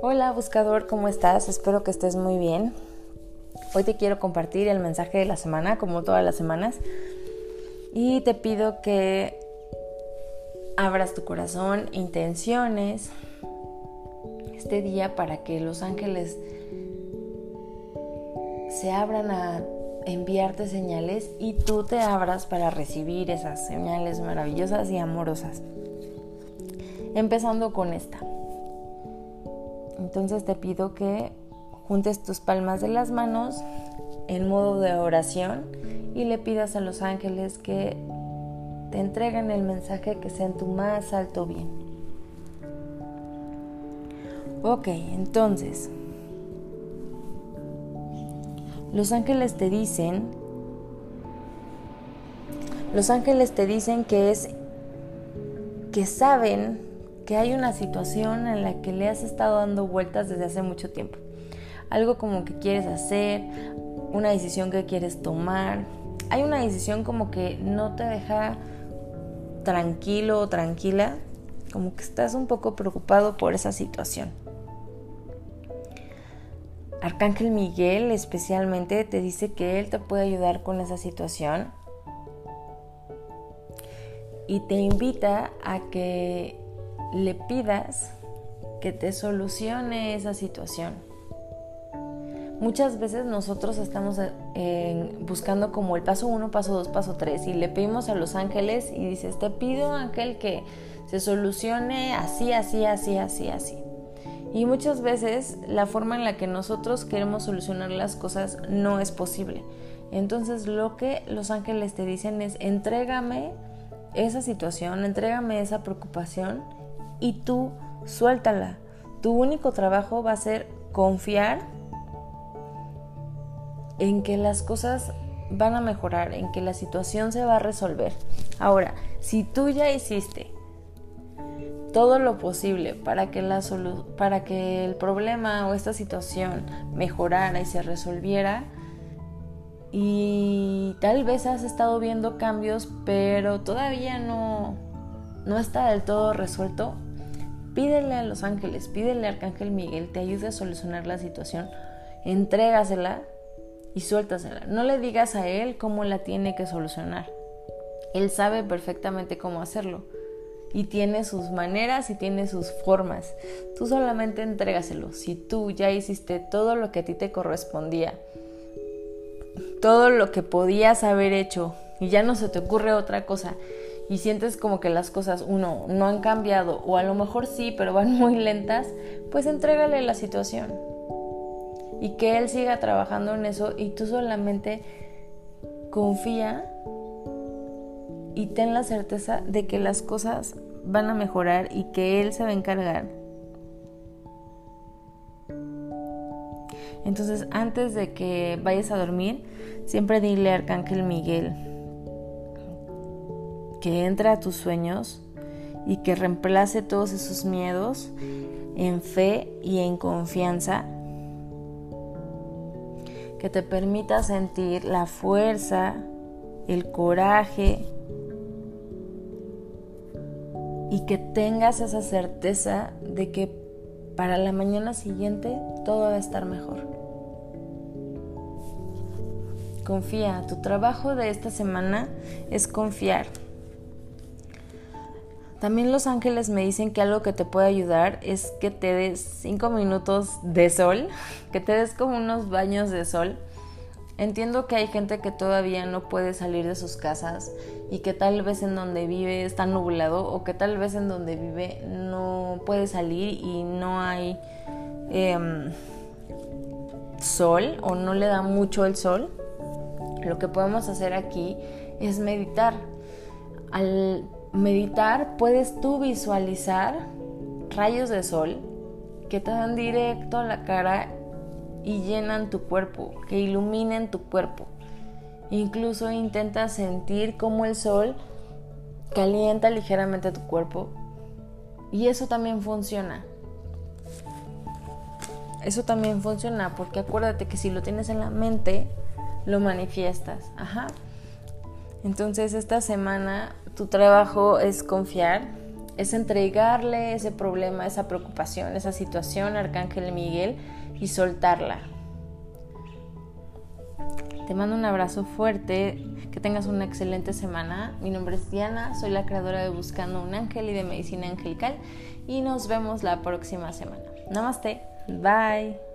Hola buscador, ¿cómo estás? Espero que estés muy bien. Hoy te quiero compartir el mensaje de la semana, como todas las semanas, y te pido que abras tu corazón, intenciones, este día para que los ángeles se abran a enviarte señales y tú te abras para recibir esas señales maravillosas y amorosas. Empezando con esta. Entonces te pido que juntes tus palmas de las manos en modo de oración y le pidas a los ángeles que te entreguen el mensaje que sea en tu más alto bien. Ok, entonces, los ángeles te dicen, los ángeles te dicen que es, que saben que hay una situación en la que le has estado dando vueltas desde hace mucho tiempo. Algo como que quieres hacer, una decisión que quieres tomar. Hay una decisión como que no te deja tranquilo o tranquila, como que estás un poco preocupado por esa situación. Arcángel Miguel especialmente te dice que él te puede ayudar con esa situación y te invita a que le pidas que te solucione esa situación. Muchas veces nosotros estamos eh, buscando como el paso 1, paso 2, paso 3 y le pedimos a los ángeles y dices, te pido ángel que se solucione así, así, así, así, así. Y muchas veces la forma en la que nosotros queremos solucionar las cosas no es posible. Entonces lo que los ángeles te dicen es, entrégame esa situación, entrégame esa preocupación y tú suéltala. Tu único trabajo va a ser confiar en que las cosas van a mejorar, en que la situación se va a resolver. Ahora, si tú ya hiciste todo lo posible para que, la para que el problema o esta situación mejorara y se resolviera, y tal vez has estado viendo cambios, pero todavía no, no está del todo resuelto, Pídele a los ángeles, pídele al arcángel Miguel, te ayude a solucionar la situación, entrégasela y suéltasela. No le digas a él cómo la tiene que solucionar. Él sabe perfectamente cómo hacerlo y tiene sus maneras y tiene sus formas. Tú solamente entrégaselo. Si tú ya hiciste todo lo que a ti te correspondía, todo lo que podías haber hecho y ya no se te ocurre otra cosa y sientes como que las cosas, uno, no han cambiado o a lo mejor sí, pero van muy lentas, pues entrégale la situación y que él siga trabajando en eso y tú solamente confía y ten la certeza de que las cosas van a mejorar y que él se va a encargar. Entonces, antes de que vayas a dormir, siempre dile a Arcángel Miguel, que entre a tus sueños y que reemplace todos esos miedos en fe y en confianza, que te permita sentir la fuerza, el coraje y que tengas esa certeza de que para la mañana siguiente todo va a estar mejor. Confía, tu trabajo de esta semana es confiar. También los ángeles me dicen que algo que te puede ayudar es que te des cinco minutos de sol, que te des como unos baños de sol. Entiendo que hay gente que todavía no puede salir de sus casas y que tal vez en donde vive está nublado o que tal vez en donde vive no puede salir y no hay em, sol o no le da mucho el sol. Lo que podemos hacer aquí es meditar. Al meditar puedes tú visualizar rayos de sol que te dan directo a la cara y llenan tu cuerpo, que iluminen tu cuerpo. Incluso intenta sentir cómo el sol calienta ligeramente tu cuerpo y eso también funciona. Eso también funciona porque acuérdate que si lo tienes en la mente, lo manifiestas. Ajá. Entonces esta semana tu trabajo es confiar, es entregarle ese problema, esa preocupación, esa situación Arcángel Miguel y soltarla. Te mando un abrazo fuerte, que tengas una excelente semana. Mi nombre es Diana, soy la creadora de Buscando un Ángel y de Medicina Angelical y nos vemos la próxima semana. Namaste, bye.